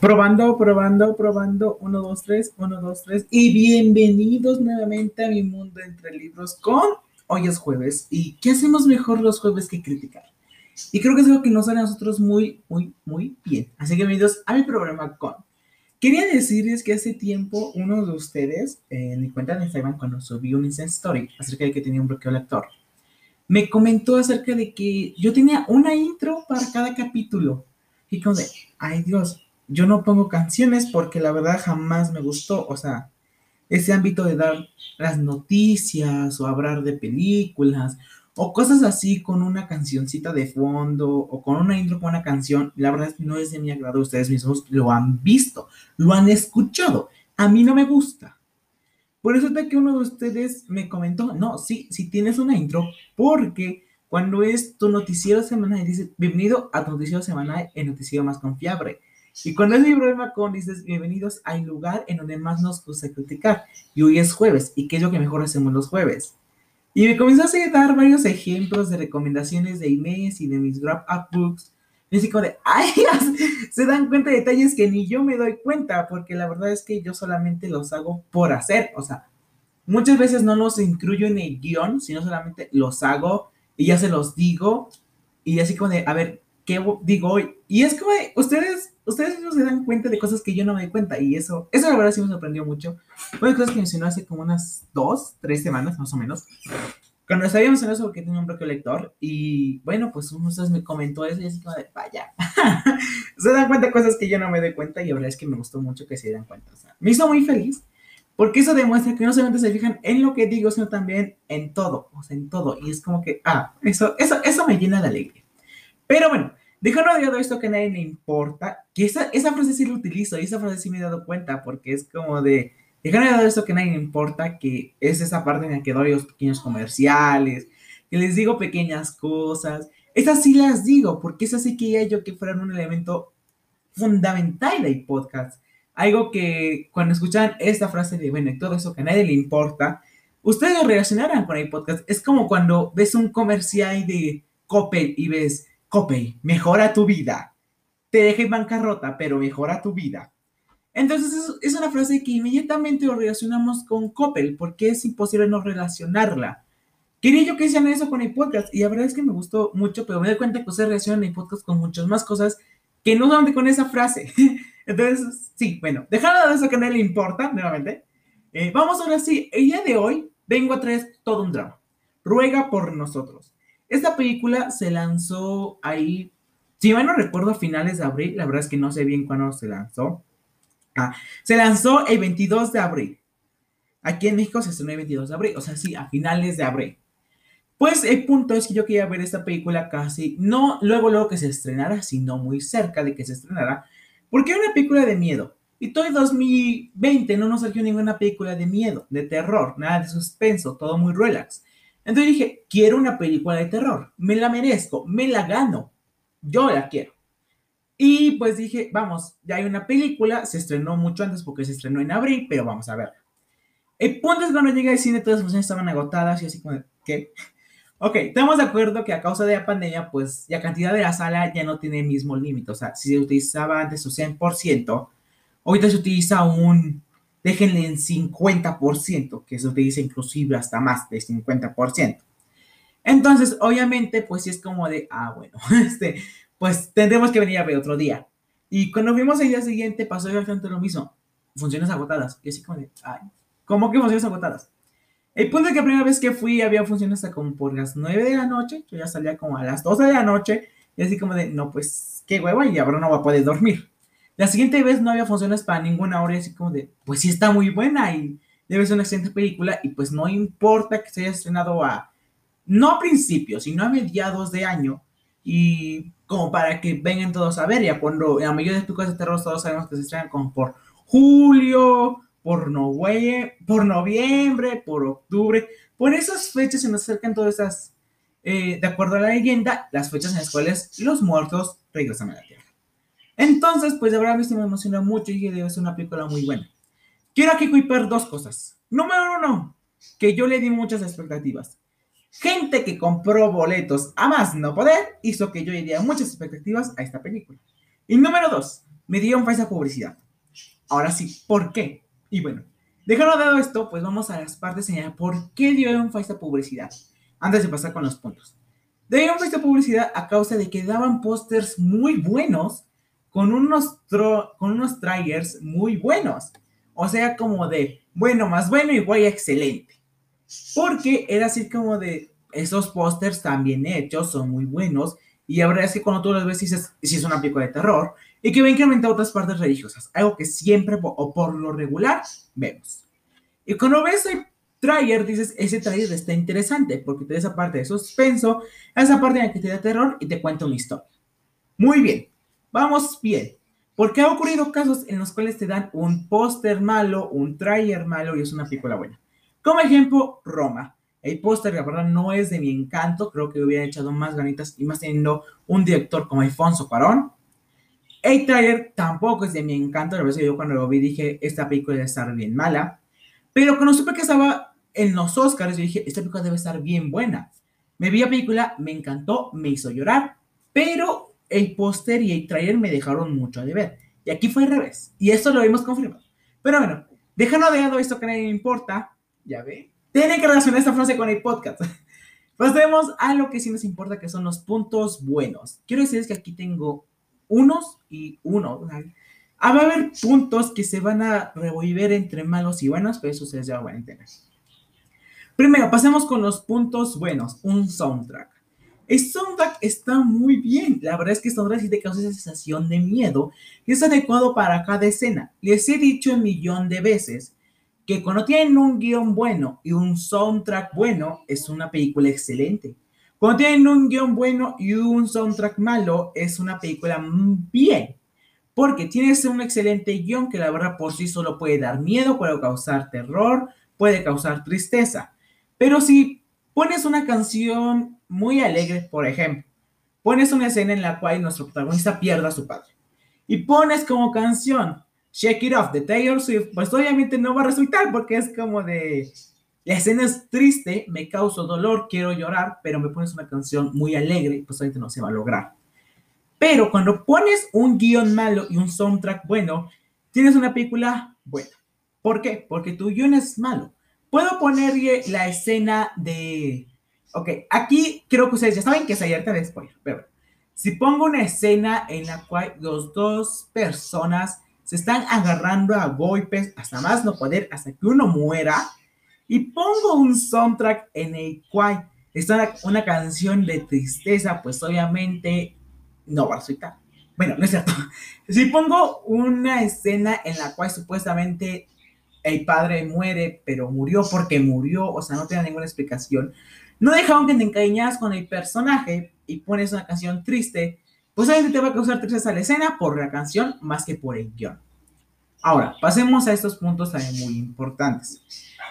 Probando, probando, probando. 1, 2, 3, 1, 2, 3. Y bienvenidos nuevamente a mi mundo entre libros con. Hoy es jueves. ¿Y qué hacemos mejor los jueves que criticar? Y creo que es algo que nos sale a nosotros muy, muy, muy bien. Así que bienvenidos a mi programa con. Quería decirles que hace tiempo uno de ustedes, en mi cuenta de Instagram, cuando subí un Instant Story acerca de que tenía un bloqueo lector, me comentó acerca de que yo tenía una intro para cada capítulo. Y como de, ay Dios, yo no pongo canciones porque la verdad jamás me gustó, o sea, ese ámbito de dar las noticias o hablar de películas o cosas así con una cancioncita de fondo o con una intro con una canción, la verdad no es de mi agrado, ustedes mismos lo han visto, lo han escuchado, a mí no me gusta. Por eso es que uno de ustedes me comentó, no, sí, si tienes una intro, porque cuando es tu noticiero semanal, dice, bienvenido a tu noticiero semanal, el noticiero más confiable. Y cuando es mi problema con dices, bienvenidos al lugar en donde más nos gusta criticar. Y hoy es jueves, ¿y qué es lo que mejor hacemos los jueves? Y me comenzó a dar varios ejemplos de recomendaciones de emails y de mis wrap-up books. Y así como de, ay, se dan cuenta de detalles que ni yo me doy cuenta, porque la verdad es que yo solamente los hago por hacer. O sea, muchas veces no los incluyo en el guion, sino solamente los hago y ya se los digo. Y así como de, a ver, ¿qué digo hoy? Y es como de, ustedes ustedes no se dan cuenta de cosas que yo no me doy cuenta y eso, eso la verdad sí me sorprendió mucho. Fue cosas que mencionó hace como unas dos, tres semanas más o menos. Cuando sabíamos en eso que tenía un bloqueo lector y bueno, pues uno de me comentó eso y así como de, vaya, se dan cuenta de cosas que yo no me doy cuenta y la verdad es que me gustó mucho que se dieran cuenta. O sea, me hizo muy feliz porque eso demuestra que no solamente se fijan en lo que digo, sino también en todo, o sea, en todo. Y es como que, ah, eso, eso, eso me llena de alegría. Pero bueno, De lado esto que a nadie le importa, que esa, esa frase sí la utilizo y esa frase sí me he dado cuenta porque es como de, de lado esto que a nadie le importa, que es esa parte en la que doy los pequeños comerciales, que les digo pequeñas cosas, esas sí las digo porque es así que yo que fueran un elemento fundamental del podcast. Algo que cuando escuchan esta frase de, bueno, todo eso que a nadie le importa, ustedes reaccionarán con el podcast. Es como cuando ves un comercial de Coppel y ves Copay, mejora tu vida. Te deja en bancarrota, pero mejora tu vida. Entonces es, una frase que inmediatamente lo relacionamos con Coppel, porque es imposible no relacionarla. Quería yo que hicieran eso con el podcast, y la verdad es que me gustó mucho, pero me doy cuenta que ustedes relacionan el podcast con muchas más cosas que no solamente con esa frase. Entonces, sí, bueno, dejando de eso que no le importa, nuevamente, eh, vamos ahora sí, el día de hoy vengo a traer todo un drama. Ruega por nosotros. Esta película se lanzó ahí, si mal no recuerdo, a finales de abril, la verdad es que no sé bien cuándo se lanzó. Ah, se lanzó el 22 de abril. Aquí en México se estrenó el 22 de abril, o sea, sí, a finales de abril. Pues el punto es que yo quería ver esta película casi, no luego, luego que se estrenara, sino muy cerca de que se estrenara, porque era una película de miedo. Y todo el 2020 no nos salió ninguna película de miedo, de terror, nada de suspenso, todo muy relax. Entonces dije, quiero una película de terror, me la merezco, me la gano, yo la quiero. Y pues dije, vamos, ya hay una película, se estrenó mucho antes porque se estrenó en abril, pero vamos a ver. El punto es cuando llegué al cine, todas las funciones estaban agotadas y así como, ¿qué? Ok, estamos de acuerdo que a causa de la pandemia, pues la cantidad de la sala ya no tiene el mismo límite. O sea, si se utilizaba antes su 100%, ahorita se utiliza un déjenle en 50%, que se utiliza inclusive hasta más de 50%. Entonces, obviamente, pues sí es como de, ah, bueno, este, pues tendremos que venir a ver otro día. Y cuando fuimos el día siguiente, pasó exactamente lo mismo. Funciones agotadas. Y así como de, ay, ¿cómo que funciones agotadas? El punto es que la primera vez que fui había funciones hasta como por las 9 de la noche. Yo ya salía como a las 12 de la noche. Y así como de, no, pues, qué hueva, y ahora no va a poder dormir. La siguiente vez no había funciones para ninguna hora así como de, pues sí está muy buena y debe ser una excelente película y pues no importa que se haya estrenado a, no a principios, sino a mediados de año y como para que vengan todos a ver, ya cuando la mayoría de películas de terror todos sabemos que se estrenan como por julio, por, por noviembre, por octubre, por esas fechas se nos acercan todas esas, eh, de acuerdo a la leyenda, las fechas en las cuales los muertos regresan a la tierra. Entonces, pues de verdad a mí se me emociona mucho y debe ser una película muy buena. Quiero aquí cuipar dos cosas. Número uno, que yo le di muchas expectativas. Gente que compró boletos a más no poder hizo que yo le diera muchas expectativas a esta película. Y número dos, me dieron falsa publicidad. Ahora sí, ¿por qué? Y bueno, dejando dado esto, pues vamos a las partes señalar por qué dieron falsa publicidad. Antes de pasar con los puntos. Dieron falsa publicidad a causa de que daban pósters muy buenos con unos, con unos trailers muy buenos. O sea, como de bueno más bueno igual excelente. Porque era así como de esos pósters están bien hechos, son muy buenos. Y la verdad es que cuando tú los ves dices, si es una película de terror. Y que ven que incrementar otras partes religiosas. Algo que siempre o por lo regular vemos. Y cuando ves el trailer, dices, ese trailer está interesante. Porque te da esa parte de suspenso, esa parte en la que te da terror y te cuenta una historia. Muy bien. Vamos bien. Porque ha ocurrido casos en los cuales te dan un póster malo, un trailer malo y es una película buena. Como ejemplo, Roma. El póster, la verdad, no es de mi encanto. Creo que hubiera echado más ganitas y más teniendo un director como Alfonso Cuarón. El trailer tampoco es de mi encanto. La verdad yo cuando lo vi dije, esta película debe estar bien mala. Pero cuando supe que estaba en los Oscars, yo dije, esta película debe estar bien buena. Me vi la película, me encantó, me hizo llorar. Pero el póster y el trailer me dejaron mucho de ver. Y aquí fue al revés. Y esto lo hemos confirmado. Pero bueno, dejando de lado esto que nadie me importa, ya ve, tiene que relacionar esta frase con el podcast. Pasemos a lo que sí nos importa, que son los puntos buenos. Quiero decirles que aquí tengo unos y uno. Va a haber puntos que se van a revolver entre malos y buenos, pero eso ustedes ya van a entender. Primero, pasemos con los puntos buenos. Un soundtrack. El soundtrack está muy bien. La verdad es que el soundtrack sí te causa esa sensación de miedo y es adecuado para cada escena. Les he dicho un millón de veces que cuando tienen un guion bueno y un soundtrack bueno, es una película excelente. Cuando tienen un guion bueno y un soundtrack malo, es una película bien. Porque tienes un excelente guion que la verdad por sí solo puede dar miedo, puede causar terror, puede causar tristeza. Pero si pones una canción muy alegre, por ejemplo. Pones una escena en la cual nuestro protagonista pierda a su padre. Y pones como canción Shake It Off de Taylor Swift, pues obviamente no va a resultar porque es como de... La escena es triste, me causa dolor, quiero llorar, pero me pones una canción muy alegre, pues obviamente no se va a lograr. Pero cuando pones un guion malo y un soundtrack bueno, tienes una película buena. ¿Por qué? Porque tu guion es malo. Puedo ponerle la escena de Ok, aquí creo que ustedes ya saben que es alerta de spoiler, pero si pongo una escena en la cual los dos personas se están agarrando a golpes hasta más no poder, hasta que uno muera, y pongo un soundtrack en el cual está una, canción de tristeza, pues obviamente no va a resultar. Bueno, no es cierto. Si pongo una escena en la cual supuestamente el padre muere, pero murió porque murió, o sea, no tiene ninguna explicación, no dejaron que te encariñas con el personaje y pones una canción triste, pues obviamente te va a causar tristeza la escena por la canción más que por el guion. Ahora, pasemos a estos puntos también muy importantes.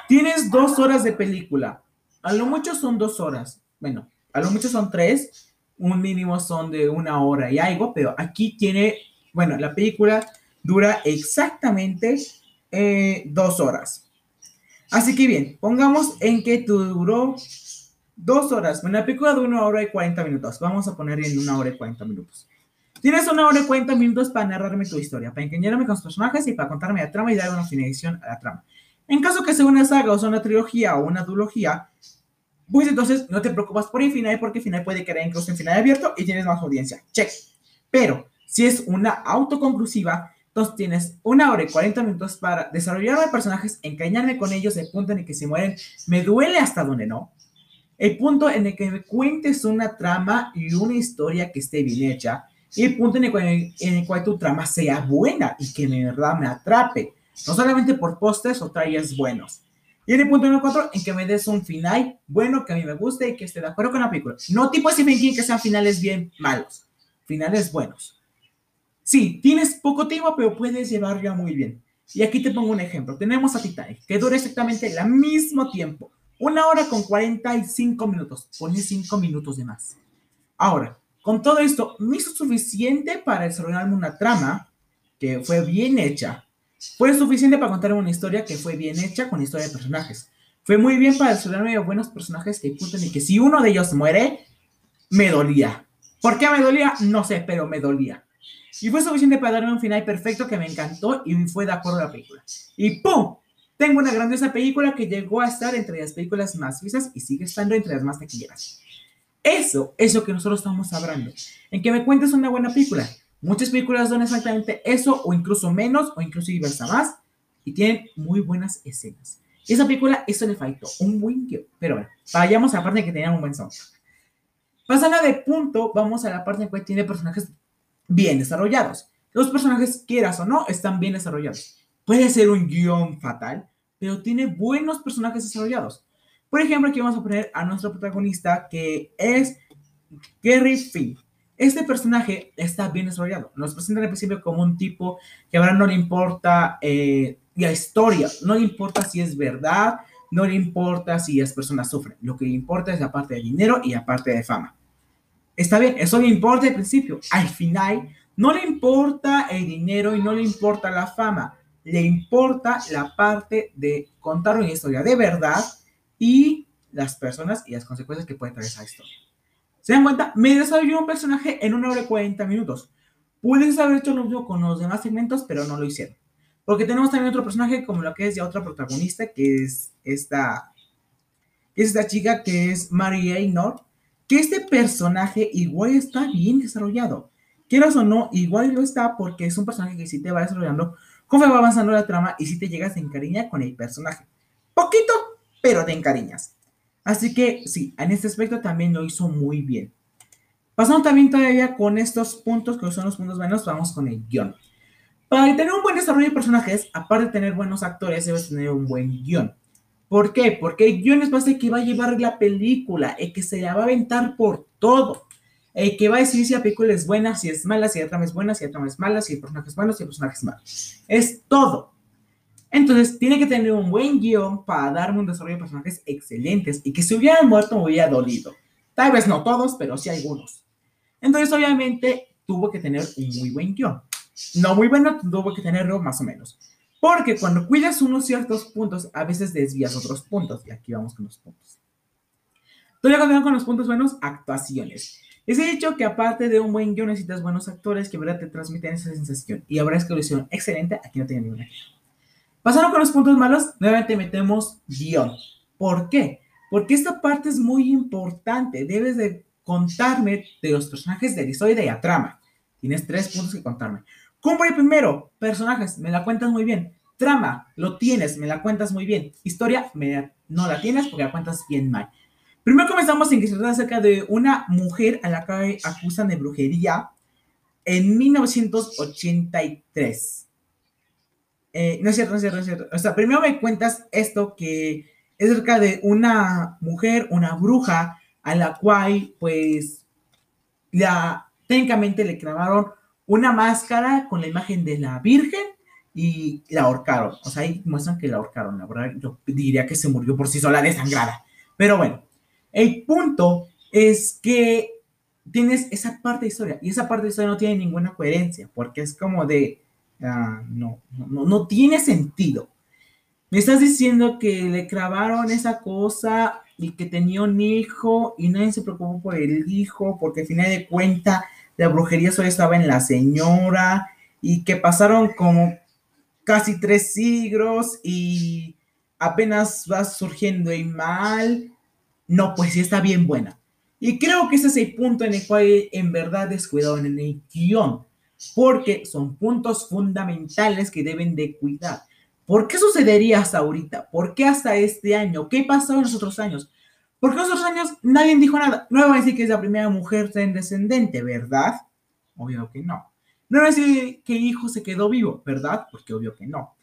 Tienes dos horas de película. A lo mucho son dos horas. Bueno, a lo mucho son tres. Un mínimo son de una hora y algo, pero aquí tiene, bueno, la película dura exactamente eh, dos horas. Así que bien, pongamos en que duró Dos horas. Una película de una hora y cuarenta minutos. Vamos a poner en una hora y cuarenta minutos. Tienes una hora y cuarenta minutos para narrarme tu historia, para engañarme con los personajes y para contarme la trama y dar una finalización a la trama. En caso que sea una saga o sea una trilogía o una duología, pues entonces no te preocupas por el final porque el final puede quedar incluso en final abierto y tienes más audiencia. Check. Pero si es una autoconclusiva, entonces tienes una hora y cuarenta minutos para desarrollar personajes, engañarme con ellos, el punto en el que se mueren, me duele hasta donde no, el punto en el que me cuentes una trama y una historia que esté bien hecha. Y el punto en el, cual, tu trama sea buena y que de verdad me atrape. No solamente por postes o trailers buenos. Y en el punto número cuatro, en que me des un final bueno, que a mí me guste y que esté de acuerdo con la película. No tipo Stephen King que sean finales bien malos. Finales buenos. Sí, tienes poco tiempo, pero puedes llevarlo muy bien. Y aquí te pongo un ejemplo. Tenemos a Titanic, que dura exactamente el mismo tiempo. Una hora con 45 minutos. Pone 5 minutos de más. Ahora, con todo esto, me hizo suficiente para desarrollarme una trama que fue bien hecha. Fue suficiente para contar una historia que fue bien hecha con historia de personajes. Fue muy bien para desarrollarme buenos personajes que y que si uno de ellos muere, me dolía. ¿Por qué me dolía? No sé, pero me dolía. Y fue suficiente para darme un final perfecto que me encantó y fue de acuerdo a la película. Y ¡pum! Tengo una grandiosa película que llegó a estar entre las películas más vistas y sigue estando entre las más taquilleras. Eso es lo que nosotros estamos hablando. En que me cuentes una buena película. Muchas películas dan exactamente eso, o incluso menos, o incluso hasta más, y tienen muy buenas escenas. esa película, eso le faltó, un buen guion. Pero bueno, vayamos a la parte que tenían un buen soundtrack. Pasando de punto, vamos a la parte en que tiene personajes bien desarrollados. Los personajes, quieras o no, están bien desarrollados. Puede ser un guion fatal, pero tiene buenos personajes desarrollados. Por ejemplo, aquí vamos a poner a nuestro protagonista que es Gary Finn. Este personaje está bien desarrollado. Nos presenta al principio como un tipo que ahora no le importa eh, la historia, no le importa si es verdad, no le importa si las personas sufren. Lo que le importa es la parte de dinero y la parte de fama. Está bien, eso le importa al principio. Al final, no le importa el dinero y no le importa la fama. Le importa la parte de contar una historia de verdad y las personas y las consecuencias que puede traer esa historia. ¿Se dan cuenta? Me desarrolló un personaje en una hora y 40 minutos. Puedes haber hecho lo mismo con los demás segmentos, pero no lo hicieron. Porque tenemos también otro personaje como lo que es ya otra protagonista, que es esta, es esta chica que es Mary Aynor, que este personaje igual está bien desarrollado. Quieras o no, igual lo está porque es un personaje que sí te va desarrollando cómo va avanzando la trama y si te llegas a encariñar con el personaje. Poquito, pero te encariñas. Así que sí, en este aspecto también lo hizo muy bien. Pasando también todavía con estos puntos, que son los puntos buenos, vamos con el guion. Para tener un buen desarrollo de personajes, aparte de tener buenos actores, debes tener un buen guion. ¿Por qué? Porque el guion es base que va a llevar la película, el que se la va a aventar por todo. El que va a decir si la película es buena, si es mala, si la trama es buena, si la trama es mala, si el personaje es bueno, si el personaje es malo. Es todo. Entonces, tiene que tener un buen guion para darme un desarrollo de personajes excelentes y que si hubieran muerto me hubiera dolido. Tal vez no todos, pero sí algunos. Entonces, obviamente, tuvo que tener un muy buen guion. No muy bueno, tuvo que tenerlo más o menos. Porque cuando cuidas unos ciertos puntos, a veces desvías otros puntos. Y aquí vamos con los puntos. Todavía continuando con los puntos buenos, actuaciones. Les he dicho que aparte de un buen guion necesitas buenos actores que verdad te transmiten esa sensación. Y es que excelente, aquí no tengo ninguna Pasando con los puntos malos, nuevamente metemos guion. ¿Por qué? Porque esta parte es muy importante. Debes de contarme de los personajes de la historia y de la trama. Tienes tres puntos que contarme. ¿Cómo el primero? Personajes, me la cuentas muy bien. Trama, lo tienes, me la cuentas muy bien. Historia, no la tienes porque la cuentas bien mal. Primero comenzamos en que se trata acerca de una mujer a la que acusan de brujería en 1983. Eh, no es cierto, no es cierto, no es cierto. O sea, primero me cuentas esto que es acerca de una mujer, una bruja, a la cual, pues, ya técnicamente le clavaron una máscara con la imagen de la Virgen y la ahorcaron. O sea, ahí muestran que la ahorcaron. La verdad, yo diría que se murió por sí sola desangrada. Pero bueno, el punto es que tienes esa parte de historia y esa parte de historia no tiene ninguna coherencia porque es como de, ah, no, no, no tiene sentido. Me estás diciendo que le clavaron esa cosa y que tenía un hijo y nadie se preocupó por el hijo porque al final de cuentas la brujería solo estaba en la señora y que pasaron como casi tres siglos y apenas va surgiendo el mal. No, pues sí está bien buena. Y creo que ese es el punto en el cual en verdad descuidado en el guion, porque son puntos fundamentales que deben de cuidar. ¿Por qué sucedería hasta ahorita? ¿Por qué hasta este año? ¿Qué pasó en los otros años? Porque en los otros años nadie dijo nada. No van a decir que es la primera mujer descendente, ¿verdad? Obvio que no. No van a decir que hijo se quedó vivo, ¿verdad? Porque obvio que no.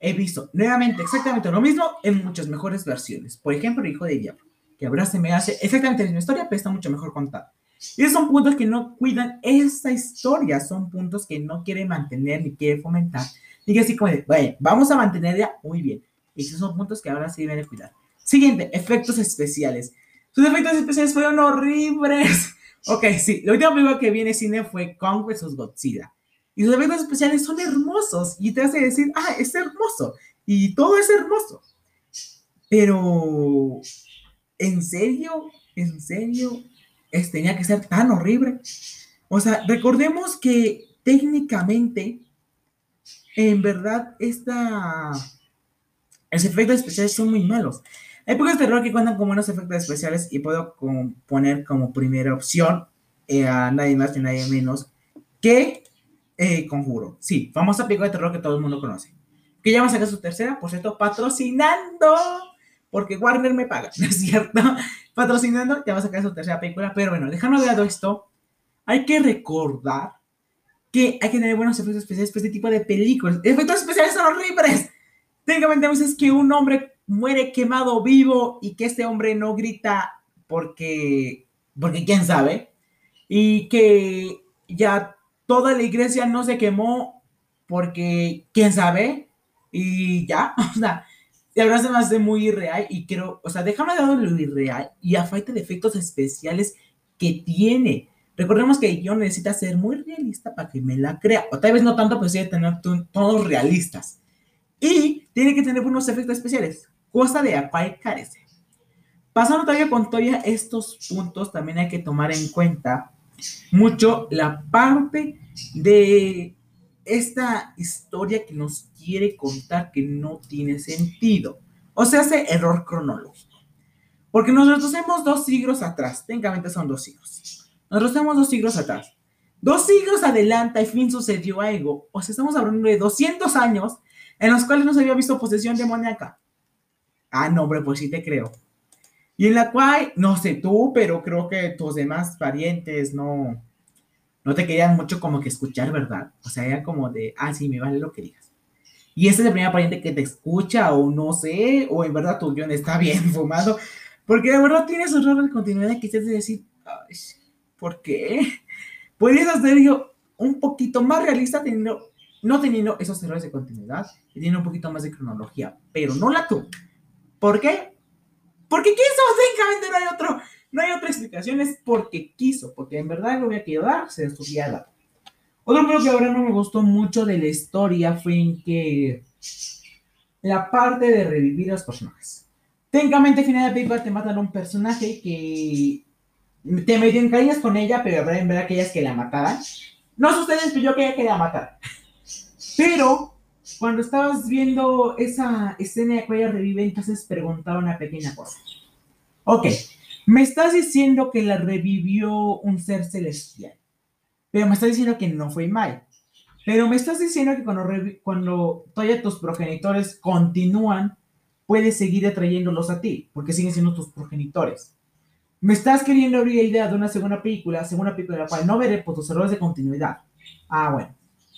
He visto nuevamente exactamente lo mismo en muchas mejores versiones. Por ejemplo, el hijo de diablo, que ahora se me hace exactamente la misma historia, pero está mucho mejor contada. Y esos son puntos que no cuidan esa historia, son puntos que no quiere mantener ni quiere fomentar. Y que así como de, bueno, vamos a mantenerla muy bien. Y esos son puntos que ahora sí deben de cuidar. Siguiente, efectos especiales. Sus efectos especiales fueron horribles. ok, sí, la última película que viene cine fue Kong vs. Godzilla. Y sus efectos especiales son hermosos y te hace decir, ah, es hermoso. Y todo es hermoso. Pero, ¿en serio? ¿En serio? ¿Es, tenía que ser tan horrible. O sea, recordemos que técnicamente, en verdad, esta, los efectos especiales son muy malos. Hay pocos terror que cuentan con buenos efectos especiales y puedo poner como primera opción eh, a nadie más ni nadie menos que eh, Conjuro. Sí, famosa película de terror que todo el mundo conoce. Que ya va a sacar su tercera, por cierto, patrocinando, porque Warner me paga, ¿no es cierto? Patrocinando, ya va a sacar su tercera película. Pero bueno, dejando de lado esto, hay que recordar que hay que tener buenos efectos especiales para este tipo de películas. Efectos especiales son horribles. Técnicamente a veces que un hombre muere quemado vivo y que este hombre no grita porque, porque quién sabe, y que ya toda la iglesia no se quemó porque quién sabe, y ya, o sea, la verdad se me hace muy irreal y quiero, o sea, déjame de lado lo irreal y a falta de efectos especiales que tiene. Recordemos que yo necesita ser muy realista para que me la crea, o tal vez no tanto, pero sí de tener todos realistas. Y tiene que tener buenos efectos especiales, cosa de la cual carece. Pasando todavía con todavía estos puntos, también hay que tomar en cuenta mucho la parte de esta historia que nos quiere contar que no tiene sentido. O sea, hace error cronológico. Porque nosotros hemos dos siglos atrás, técnicamente son dos siglos. Nosotros tenemos dos siglos atrás. Dos siglos adelante, al fin sucedió algo. O sea, estamos hablando de 200 años en los cuales no se había visto posesión demoníaca. Ah, no, hombre, pues sí te creo. Y en la cual, no sé tú, pero creo que tus demás parientes no, no te querían mucho como que escuchar, ¿verdad? O sea, era como de, ah, sí, me vale lo que digas. Y ese es el primer pariente que te escucha, o no sé, o en verdad tu guion está bien fumado, porque de verdad tienes error de continuidad que de decir, Ay, ¿por qué? Podrías hacer yo un poquito más realista teniendo, no teniendo esos errores de continuidad y teniendo un poquito más de cronología, pero no la tú. ¿Por qué? Porque quiso, técnicamente no hay otro, no hay otra explicación, es porque quiso, porque en verdad lo había querido dar, se estudiaba. Otro punto que ahora no me gustó mucho de la historia fue en que la parte de revivir a los personajes. Técnicamente, al final de la película te matan a un personaje que te medio encariñas con ella, pero en verdad que es que la mataran. No sé ustedes, pero yo quería que la mataran. Pero cuando estabas viendo esa escena de que ella revive, entonces preguntaba una pequeña cosa. Ok, me estás diciendo que la revivió un ser celestial, pero me estás diciendo que no fue mal. Pero me estás diciendo que cuando, cuando todavía tus progenitores continúan, puedes seguir atrayéndolos a ti, porque siguen siendo tus progenitores. Me estás queriendo abrir la idea de una segunda película, segunda película de la cual no veré por tus errores de continuidad. Ah, bueno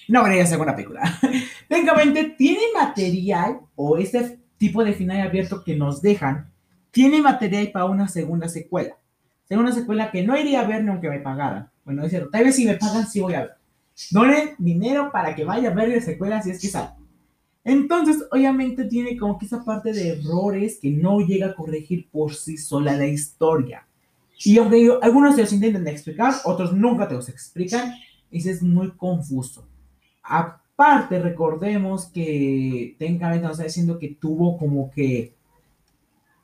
no vería segunda película. Técnicamente tiene material, o este tipo de final abierto que nos dejan, tiene material para una segunda secuela. Segunda secuela que no iría a ver ni aunque me pagaran. Bueno, es cierto, tal vez si me pagan sí voy a ver. Donen dinero para que vaya a ver la secuela si es que sale. Entonces, obviamente tiene como que esa parte de errores que no llega a corregir por sí sola la historia. Y aunque algunos se los intentan explicar, otros nunca te los explican, y es muy confuso. Aparte, recordemos que técnicamente nos está diciendo que tuvo como que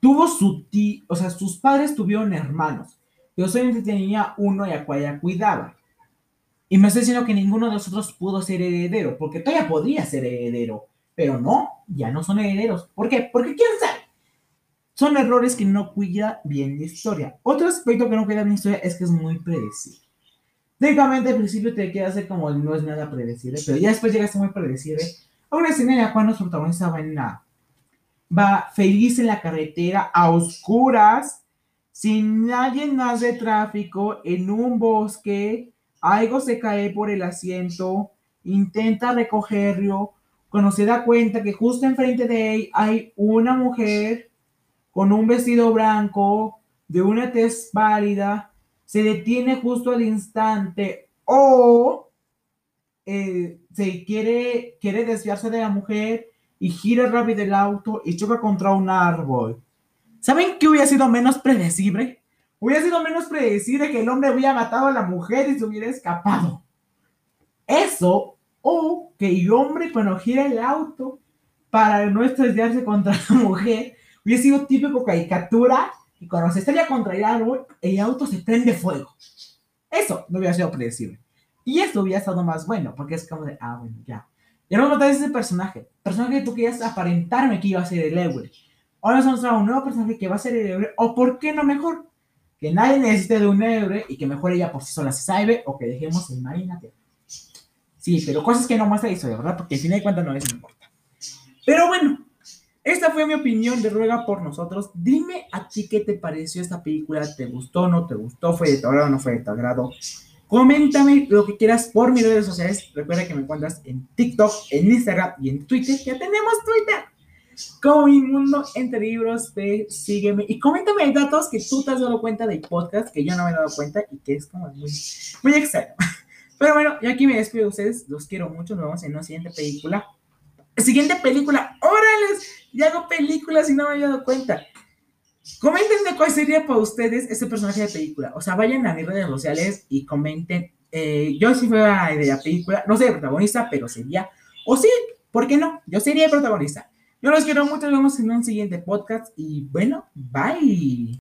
tuvo su tío, o sea, sus padres tuvieron hermanos, pero solamente tenía uno y a cual cuidaba. Y me está diciendo que ninguno de nosotros pudo ser heredero, porque todavía podría ser heredero, pero no, ya no son herederos. ¿Por qué? Porque quién sabe. Son errores que no cuida bien la historia. Otro aspecto que no cuida bien la historia es que es muy predecible. Técnicamente al principio te queda hacer como no es nada predecible, pero ya después llega a ser muy predecible. A una escena en la cual nuestro protagonista va en la, va feliz en la carretera, a oscuras, sin nadie más de tráfico, en un bosque, algo se cae por el asiento, intenta recogerlo, cuando se da cuenta que justo enfrente de él hay una mujer con un vestido blanco, de una tez válida, se detiene justo al instante o eh, se quiere, quiere desviarse de la mujer y gira rápido el auto y choca contra un árbol. ¿Saben qué hubiera sido menos predecible? Hubiera sido menos predecible que el hombre hubiera matado a la mujer y se hubiera escapado. Eso, o que el hombre cuando gira el auto para no estrellarse contra la mujer, hubiera sido típico caricatura y cuando se estrella contra el árbol, el auto se prende fuego. Eso no hubiera sido predecible. Y esto hubiera estado más bueno, porque es como de, ah, bueno, ya. Ya no me ese personaje. Personaje que tú querías aparentarme que iba a ser el héroe. Ahora nos mostrado un nuevo personaje que va a ser el héroe. O por qué no mejor. Que nadie necesite de un héroe y que mejor ella por sí sola se salve o que dejemos el Marina Sí, pero cosas que no muestra la historia, ¿verdad? Porque al final de cuentas no les importa. Pero bueno, esta fue mi opinión de Ruega por nosotros. Dime a ti qué te pareció esta película. ¿Te gustó, no te gustó? ¿Fue de tu agrado o no fue de tu agrado? Coméntame lo que quieras por mis redes sociales. Recuerda que me encuentras en TikTok, en Instagram y en Twitter. Ya tenemos Twitter. Como mi mundo entre libros, ve, sígueme y coméntame datos que tú te has dado cuenta del podcast que yo no me he dado cuenta y que es como muy, muy extraño. Pero bueno, yo aquí me despido de ustedes. Los quiero mucho. Nos vemos en una siguiente película. Siguiente película. ¡Órales! Ya hago películas y no me había dado cuenta. Coméntenme cuál sería para ustedes ese personaje de película. O sea, vayan a mis redes sociales y comenten. Eh, yo si fuera de la película, no soy el protagonista, pero sería. O sí, ¿por qué no? Yo sería el protagonista. Yo los quiero mucho. Nos vemos en un siguiente podcast. Y bueno, bye.